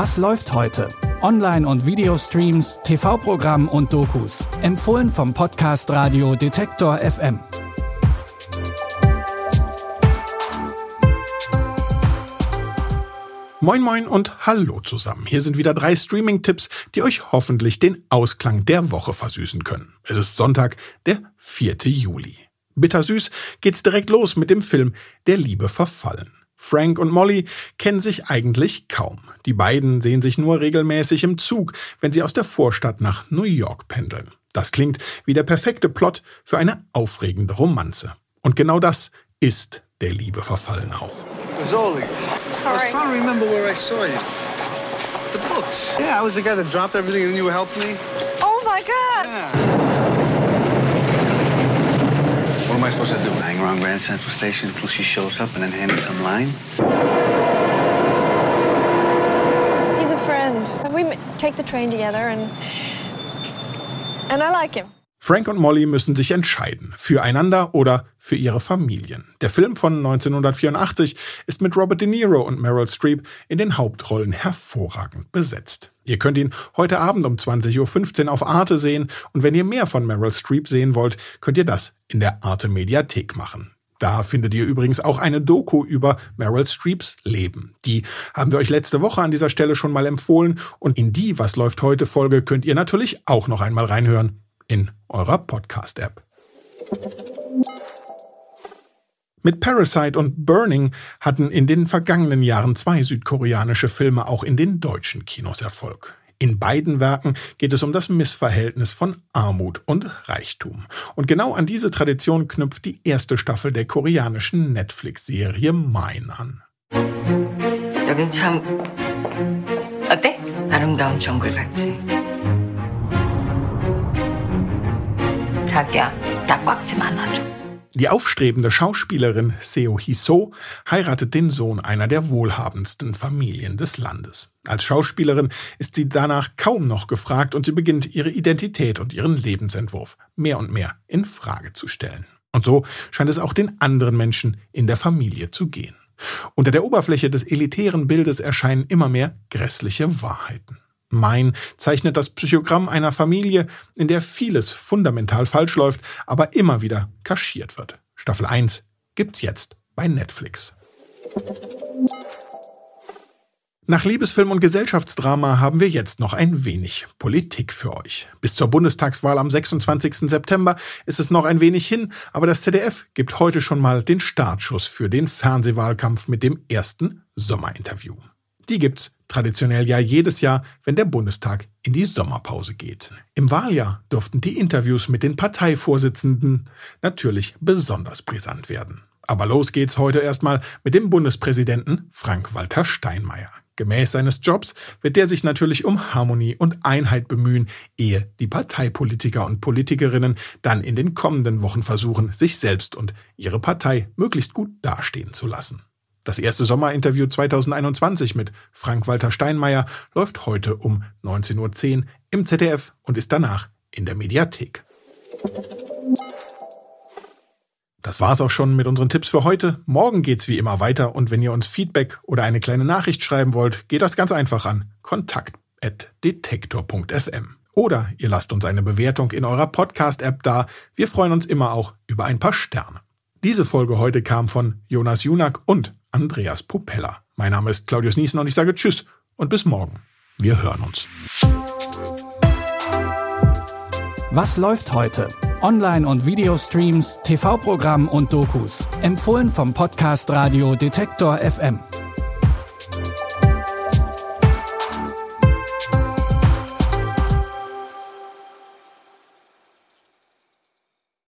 Was läuft heute? Online- und Videostreams, TV-Programm und Dokus. Empfohlen vom Podcast Radio Detektor FM. Moin moin und hallo zusammen. Hier sind wieder drei Streaming-Tipps, die euch hoffentlich den Ausklang der Woche versüßen können. Es ist Sonntag, der 4. Juli. Bittersüß geht's direkt los mit dem Film Der Liebe verfallen. Frank und Molly kennen sich eigentlich kaum. Die beiden sehen sich nur regelmäßig im Zug, wenn sie aus der Vorstadt nach New York pendeln. Das klingt wie der perfekte Plot für eine aufregende Romanze. Und genau das ist der Liebe verfallen auch. Zoli's. Sorry. I was trying to remember where I saw you. The books. Yeah, I was the guy that dropped everything and you helped me. Oh my God. Yeah. I supposed to do? Hang around Grand Central Station until she shows up and then hand me some line? He's a friend. We take the train together and and I like him. Frank und Molly müssen sich entscheiden, füreinander oder für ihre Familien. Der Film von 1984 ist mit Robert De Niro und Meryl Streep in den Hauptrollen hervorragend besetzt. Ihr könnt ihn heute Abend um 20.15 Uhr auf Arte sehen und wenn ihr mehr von Meryl Streep sehen wollt, könnt ihr das in der Arte Mediathek machen. Da findet ihr übrigens auch eine Doku über Meryl Streeps Leben. Die haben wir euch letzte Woche an dieser Stelle schon mal empfohlen und in die Was läuft heute Folge könnt ihr natürlich auch noch einmal reinhören in eurer Podcast-App. Mit Parasite und Burning hatten in den vergangenen Jahren zwei südkoreanische Filme auch in den deutschen Kinos Erfolg. In beiden Werken geht es um das Missverhältnis von Armut und Reichtum. Und genau an diese Tradition knüpft die erste Staffel der koreanischen Netflix-Serie Mine an. 여긴 참 어때? 아름다운 정글 같지? 자기야 나 꽉 좀 안아줘 Die aufstrebende Schauspielerin Seo Hee-so heiratet den Sohn einer der wohlhabendsten Familien des Landes. Als Schauspielerin ist sie danach kaum noch gefragt und sie beginnt ihre Identität und ihren Lebensentwurf mehr und mehr in Frage zu stellen. Und so scheint es auch den anderen Menschen in der Familie zu gehen. Unter der Oberfläche des elitären Bildes erscheinen immer mehr grässliche Wahrheiten. Mein zeichnet das Psychogramm einer Familie, in der vieles fundamental falsch läuft, aber immer wieder kaschiert wird. Staffel 1 gibt's jetzt bei Netflix. Nach Liebesfilm und Gesellschaftsdrama haben wir jetzt noch ein wenig Politik für euch. Bis zur Bundestagswahl am 26. September ist es noch ein wenig hin, aber das ZDF gibt heute schon mal den Startschuss für den Fernsehwahlkampf mit dem ersten Sommerinterview. Die gibt's traditionell ja jedes Jahr, wenn der Bundestag in die Sommerpause geht. Im Wahljahr durften die Interviews mit den Parteivorsitzenden natürlich besonders brisant werden. Aber los geht's heute erstmal mit dem Bundespräsidenten Frank-Walter Steinmeier. Gemäß seines Jobs wird der sich natürlich um Harmonie und Einheit bemühen, ehe die Parteipolitiker und Politikerinnen dann in den kommenden Wochen versuchen, sich selbst und ihre Partei möglichst gut dastehen zu lassen. Das erste Sommerinterview 2021 mit Frank-Walter Steinmeier läuft heute um 19.10 Uhr im ZDF und ist danach in der Mediathek. Das war's auch schon mit unseren Tipps für heute. Morgen geht's wie immer weiter und wenn ihr uns Feedback oder eine kleine Nachricht schreiben wollt, geht das ganz einfach an kontakt@detektor.fm. Oder ihr lasst uns eine Bewertung in eurer Podcast-App da. Wir freuen uns immer auch über ein paar Sterne. Diese Folge heute kam von Jonas Junak und Andreas Popella. Mein Name ist Claudius Niesen und ich sage Tschüss und bis morgen. Wir hören uns. Was läuft heute? Online- und Videostreams, TV-Programm und Dokus. Empfohlen vom Podcast Radio Detektor FM.